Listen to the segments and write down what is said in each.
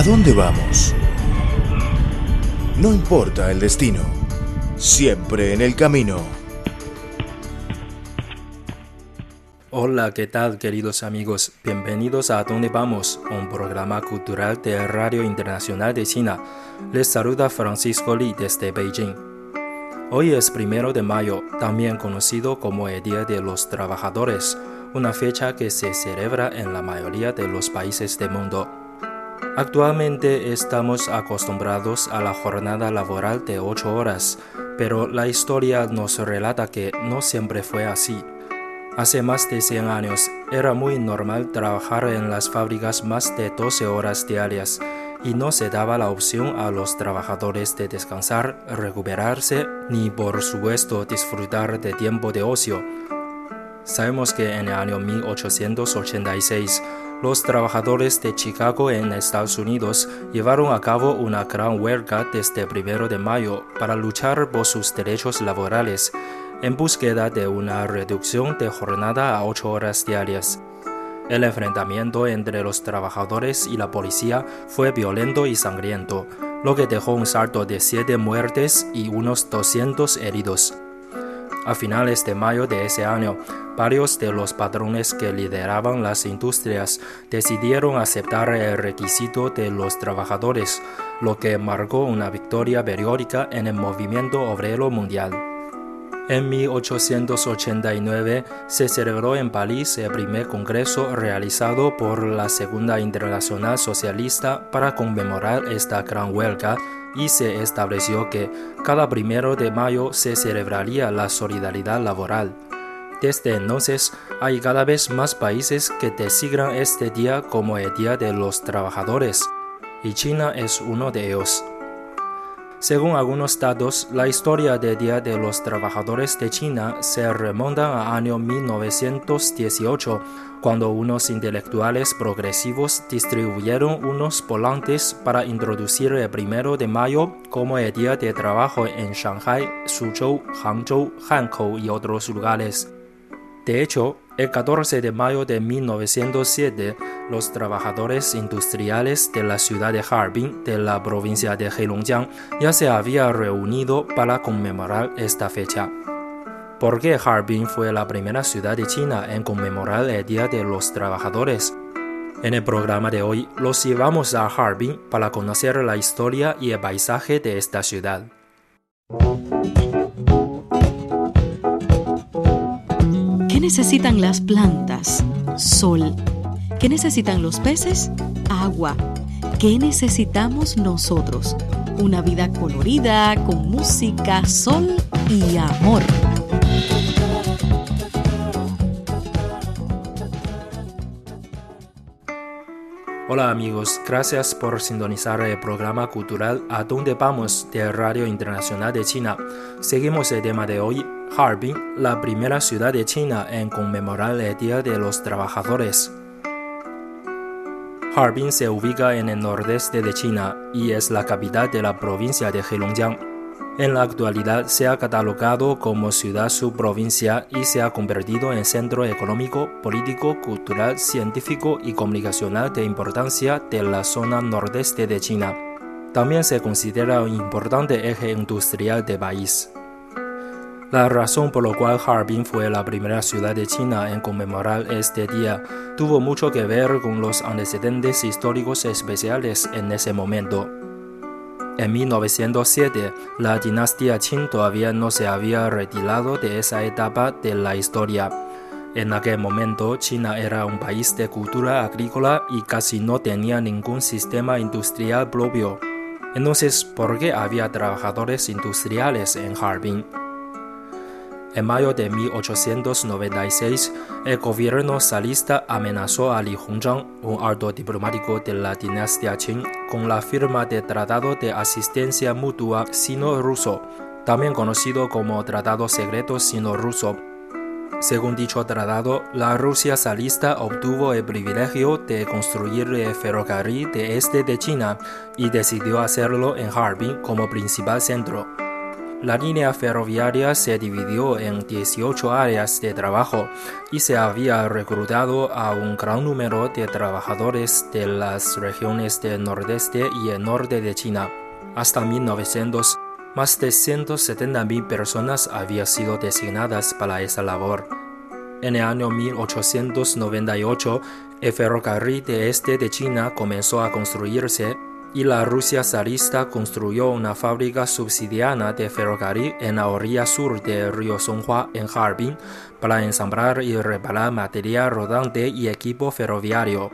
¿A dónde vamos? No importa el destino, siempre en el camino. Hola, ¿qué tal queridos amigos? Bienvenidos a Dónde Vamos, un programa cultural de Radio Internacional de China. Les saluda Francisco Li desde Beijing. Hoy es primero de mayo, también conocido como el Día de los Trabajadores, una fecha que se celebra en la mayoría de los países del mundo. Actualmente estamos acostumbrados a la jornada laboral de 8 horas, pero la historia nos relata que no siempre fue así. Hace más de 100 años era muy normal trabajar en las fábricas más de 12 horas diarias y no se daba la opción a los trabajadores de descansar, recuperarse ni por supuesto disfrutar de tiempo de ocio. Sabemos que en el año 1886 los trabajadores de Chicago en Estados Unidos llevaron a cabo una gran huelga desde el primero de mayo para luchar por sus derechos laborales en búsqueda de una reducción de jornada a ocho horas diarias. El enfrentamiento entre los trabajadores y la policía fue violento y sangriento, lo que dejó un salto de siete muertes y unos 200 heridos. A finales de mayo de ese año, varios de los patrones que lideraban las industrias decidieron aceptar el requisito de los trabajadores, lo que marcó una victoria periódica en el movimiento obrero mundial. En 1889 se celebró en París el primer congreso realizado por la Segunda Internacional Socialista para conmemorar esta gran huelga y se estableció que cada primero de mayo se celebraría la solidaridad laboral. Desde entonces hay cada vez más países que designan este día como el Día de los Trabajadores, y China es uno de ellos. Según algunos datos, la historia del Día de los Trabajadores de China se remonta a año 1918, cuando unos intelectuales progresivos distribuyeron unos volantes para introducir el primero de mayo como el Día de Trabajo en Shanghai, Suzhou, Hangzhou, Hankou y otros lugares. De hecho, el 14 de mayo de 1907, los trabajadores industriales de la ciudad de Harbin, de la provincia de Heilongjiang, ya se habían reunido para conmemorar esta fecha. ¿Por qué Harbin fue la primera ciudad de China en conmemorar el Día de los Trabajadores? En el programa de hoy los llevamos a Harbin para conocer la historia y el paisaje de esta ciudad. Necesitan las plantas? Sol. ¿Qué necesitan los peces? Agua. ¿Qué necesitamos nosotros? Una vida colorida, con música, sol y amor. Hola amigos, gracias por sintonizar el programa cultural A dónde vamos de Radio Internacional de China. Seguimos el tema de hoy, Harbin, la primera ciudad de China en conmemorar el Día de los Trabajadores. Harbin se ubica en el nordeste de China y es la capital de la provincia de Heilongjiang. En la actualidad se ha catalogado como ciudad subprovincia y se ha convertido en centro económico, político, cultural, científico y comunicacional de importancia de la zona nordeste de China. También se considera un importante eje industrial del país. La razón por la cual Harbin fue la primera ciudad de China en conmemorar este día tuvo mucho que ver con los antecedentes históricos especiales en ese momento. En 1907, la dinastía Qing todavía no se había retirado de esa etapa de la historia. En aquel momento, China era un país de cultura agrícola y casi no tenía ningún sistema industrial propio. Entonces, ¿por qué había trabajadores industriales en Harbin? En mayo de 1896, el gobierno salista amenazó a Li Hongzhang, un alto diplomático de la dinastía Qing, con la firma de Tratado de Asistencia Mutua Sino-Ruso, también conocido como Tratado Secreto Sino-Ruso. Según dicho tratado, la Rusia salista obtuvo el privilegio de construir el ferrocarril de este de China y decidió hacerlo en Harbin como principal centro. La línea ferroviaria se dividió en 18 áreas de trabajo y se había reclutado a un gran número de trabajadores de las regiones del nordeste y el norte de China. Hasta 1900, más de 170.000 personas habían sido designadas para esa labor. En el año 1898, el ferrocarril de este de China comenzó a construirse y la Rusia zarista construyó una fábrica subsidiana de ferrocarril en la orilla sur del río Songhua en Harbin para ensamblar y reparar material rodante y equipo ferroviario.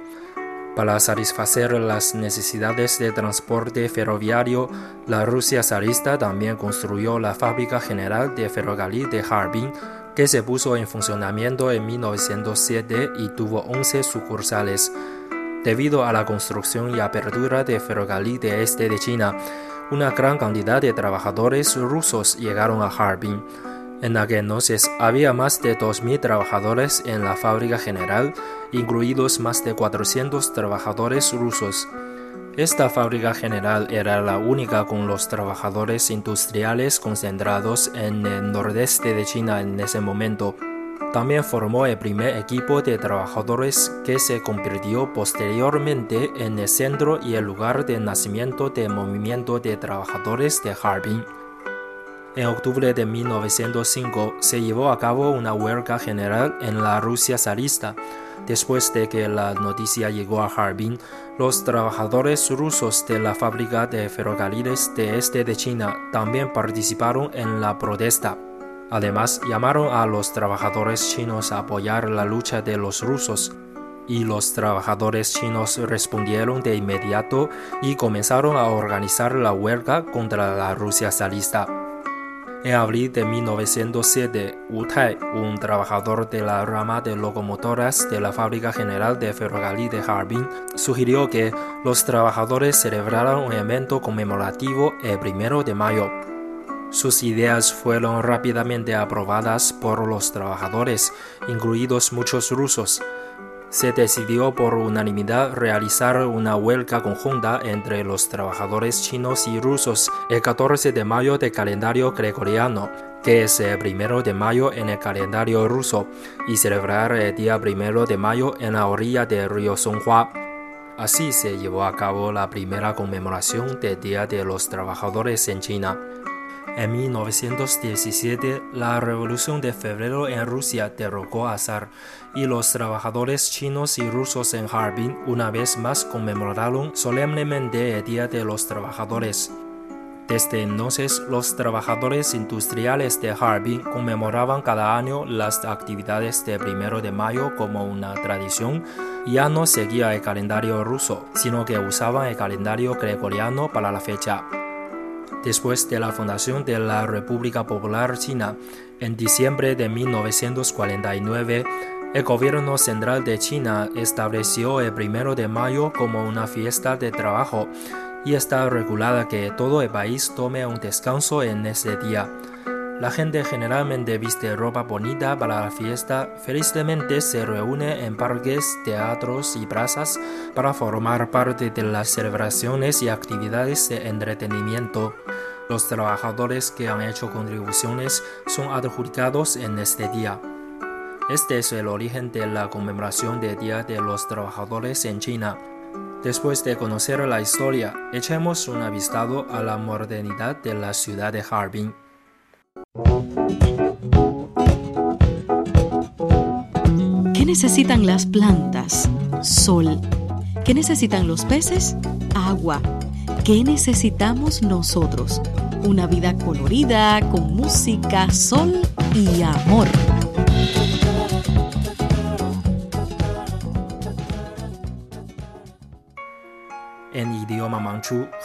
Para satisfacer las necesidades de transporte ferroviario, la Rusia zarista también construyó la Fábrica General de Ferrocarril de Harbin, que se puso en funcionamiento en 1907 y tuvo 11 sucursales. Debido a la construcción y apertura de ferrocarril de este de China, una gran cantidad de trabajadores rusos llegaron a Harbin. En aquel entonces había más de 2.000 trabajadores en la fábrica general, incluidos más de 400 trabajadores rusos. Esta fábrica general era la única con los trabajadores industriales concentrados en el nordeste de China en ese momento. También formó el primer equipo de trabajadores que se convirtió posteriormente en el centro y el lugar de nacimiento del movimiento de trabajadores de Harbin. En octubre de 1905 se llevó a cabo una huelga general en la Rusia zarista. Después de que la noticia llegó a Harbin, los trabajadores rusos de la fábrica de ferrocarriles de este de China también participaron en la protesta. Además, llamaron a los trabajadores chinos a apoyar la lucha de los rusos, y los trabajadores chinos respondieron de inmediato y comenzaron a organizar la huelga contra la Rusia zarista. En abril de 1907, Wu Tai, un trabajador de la rama de locomotoras de la Fábrica General de Ferrocarril de Harbin, sugirió que los trabajadores celebraran un evento conmemorativo el primero de mayo. Sus ideas fueron rápidamente aprobadas por los trabajadores, incluidos muchos rusos. Se decidió por unanimidad realizar una huelga conjunta entre los trabajadores chinos y rusos el 14 de mayo del calendario gregoriano, que es el primero de mayo en el calendario ruso, y celebrar el día primero de mayo en la orilla del río Songhua. Así se llevó a cabo la primera conmemoración del Día de los Trabajadores en China. En 1917, la Revolución de Febrero en Rusia derrocó a Zar y los trabajadores chinos y rusos en Harbin una vez más conmemoraron solemnemente el Día de los Trabajadores. Desde entonces, los trabajadores industriales de Harbin conmemoraban cada año las actividades de primero de mayo como una tradición. Ya no seguía el calendario ruso, sino que usaban el calendario gregoriano para la fecha. Después de la fundación de la República Popular China, en diciembre de 1949, el gobierno central de China estableció el primero de mayo como una fiesta de trabajo y está regulada que todo el país tome un descanso en ese día. La gente generalmente viste ropa bonita para la fiesta, felizmente se reúne en parques, teatros y plazas para formar parte de las celebraciones y actividades de entretenimiento. Los trabajadores que han hecho contribuciones son adjudicados en este día. Este es el origen de la conmemoración del Día de los Trabajadores en China. Después de conocer la historia, echemos un avistado a la modernidad de la ciudad de Harbin. ¿Qué necesitan las plantas? Sol. ¿Qué necesitan los peces? Agua. ¿Qué necesitamos nosotros? Una vida colorida, con música, sol y amor.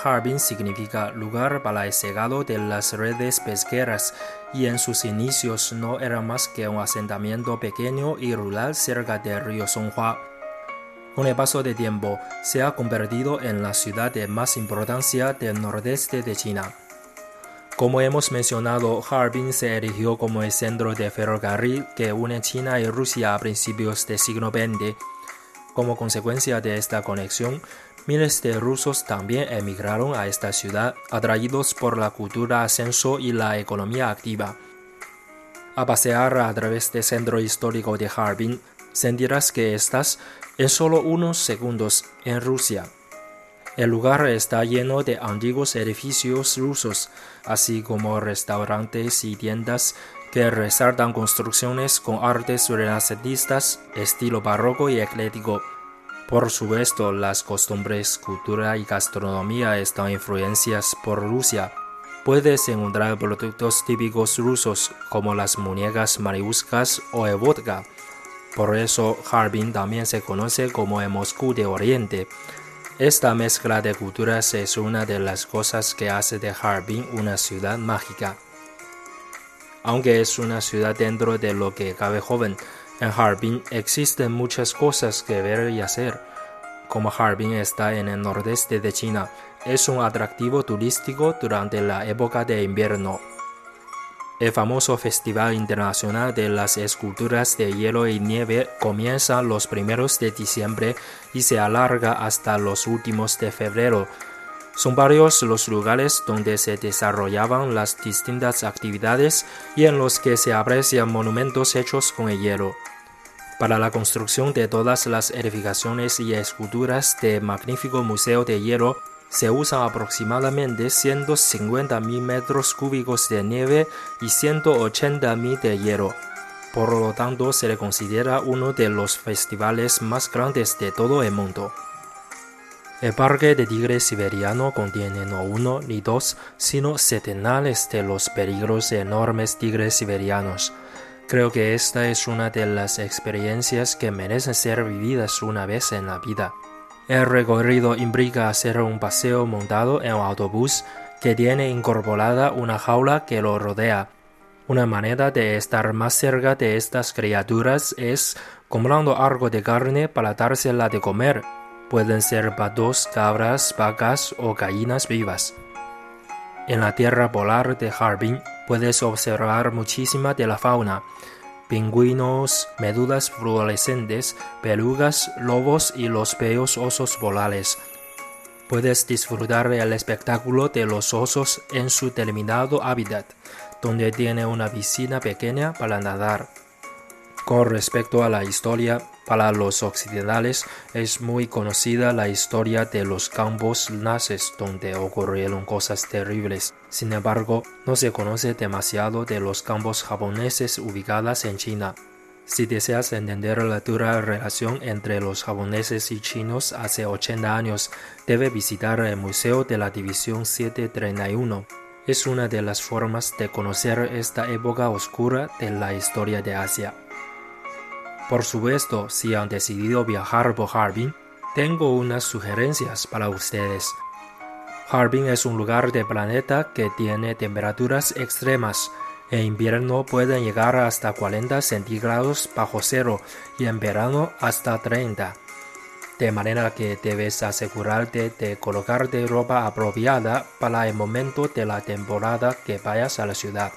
Harbin significa lugar para el segado de las redes pesqueras y en sus inicios no era más que un asentamiento pequeño y rural cerca del río Songhua. Con el paso del tiempo, se ha convertido en la ciudad de más importancia del nordeste de China. Como hemos mencionado, Harbin se erigió como el centro de ferrocarril que une China y Rusia a principios del siglo XX. Como consecuencia de esta conexión, Miles de rusos también emigraron a esta ciudad, atraídos por la cultura ascenso y la economía activa. A pasear a través del centro histórico de Harbin, sentirás que estás en solo unos segundos en Rusia. El lugar está lleno de antiguos edificios rusos, así como restaurantes y tiendas que resaltan construcciones con artes renacentistas, estilo barroco y eclético. Por supuesto, las costumbres, cultura y gastronomía están influenciadas por Rusia. Puedes encontrar productos típicos rusos como las muñecas mariuscas o el vodka. Por eso, Harbin también se conoce como el Moscú de Oriente. Esta mezcla de culturas es una de las cosas que hace de Harbin una ciudad mágica. Aunque es una ciudad dentro de lo que cabe joven, en Harbin existen muchas cosas que ver y hacer. Como Harbin está en el nordeste de China, es un atractivo turístico durante la época de invierno. El famoso Festival Internacional de las Esculturas de Hielo y Nieve comienza los primeros de diciembre y se alarga hasta los últimos de febrero. Son varios los lugares donde se desarrollaban las distintas actividades y en los que se aprecian monumentos hechos con el hielo. Para la construcción de todas las edificaciones y esculturas del magnífico Museo de Hielo se usan aproximadamente 150.000 metros cúbicos de nieve y 180.000 de hielo. Por lo tanto, se le considera uno de los festivales más grandes de todo el mundo. El parque de tigre siberiano contiene no uno ni dos, sino centenares de los peligros enormes tigres siberianos. Creo que esta es una de las experiencias que merecen ser vividas una vez en la vida. El recorrido implica hacer un paseo montado en un autobús que tiene incorporada una jaula que lo rodea. Una manera de estar más cerca de estas criaturas es comprando algo de carne para dársela de comer. Pueden ser patos, cabras, vacas o gallinas vivas. En la tierra polar de Harbin puedes observar muchísima de la fauna pingüinos, medulas fluorescentes, pelugas, lobos y los bellos osos polares. Puedes disfrutar del espectáculo de los osos en su determinado hábitat, donde tiene una piscina pequeña para nadar. Con respecto a la historia, para los occidentales es muy conocida la historia de los campos nazis donde ocurrieron cosas terribles. Sin embargo, no se conoce demasiado de los campos japoneses ubicados en China. Si deseas entender la dura relación entre los japoneses y chinos hace 80 años, debe visitar el Museo de la División 731. Es una de las formas de conocer esta época oscura de la historia de Asia. Por supuesto, si han decidido viajar por Harbin, tengo unas sugerencias para ustedes. Harbin es un lugar de planeta que tiene temperaturas extremas. En invierno pueden llegar hasta 40 centígrados bajo cero y en verano hasta 30. De manera que debes asegurarte de colocarte ropa apropiada para el momento de la temporada que vayas a la ciudad.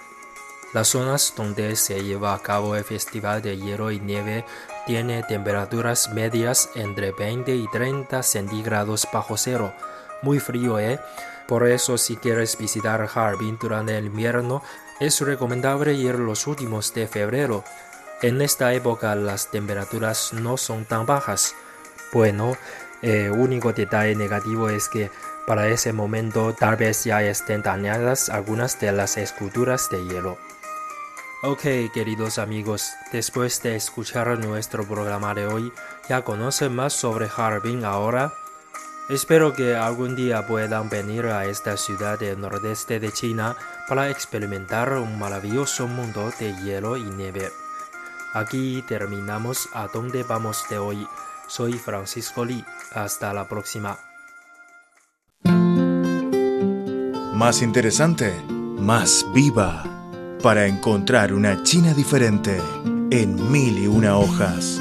Las zonas donde se lleva a cabo el Festival de Hielo y Nieve tiene temperaturas medias entre 20 y 30 centígrados bajo cero. Muy frío, ¿eh? Por eso si quieres visitar Harbin durante el invierno, es recomendable ir los últimos de febrero. En esta época las temperaturas no son tan bajas. Bueno, el único detalle negativo es que para ese momento tal vez ya estén dañadas algunas de las esculturas de hielo. Ok, queridos amigos, después de escuchar nuestro programa de hoy, ya conocen más sobre Harbin ahora. Espero que algún día puedan venir a esta ciudad del nordeste de China para experimentar un maravilloso mundo de hielo y nieve. Aquí terminamos a dónde vamos de hoy. Soy Francisco Lee. Hasta la próxima. Más interesante, más viva para encontrar una China diferente en mil y una hojas.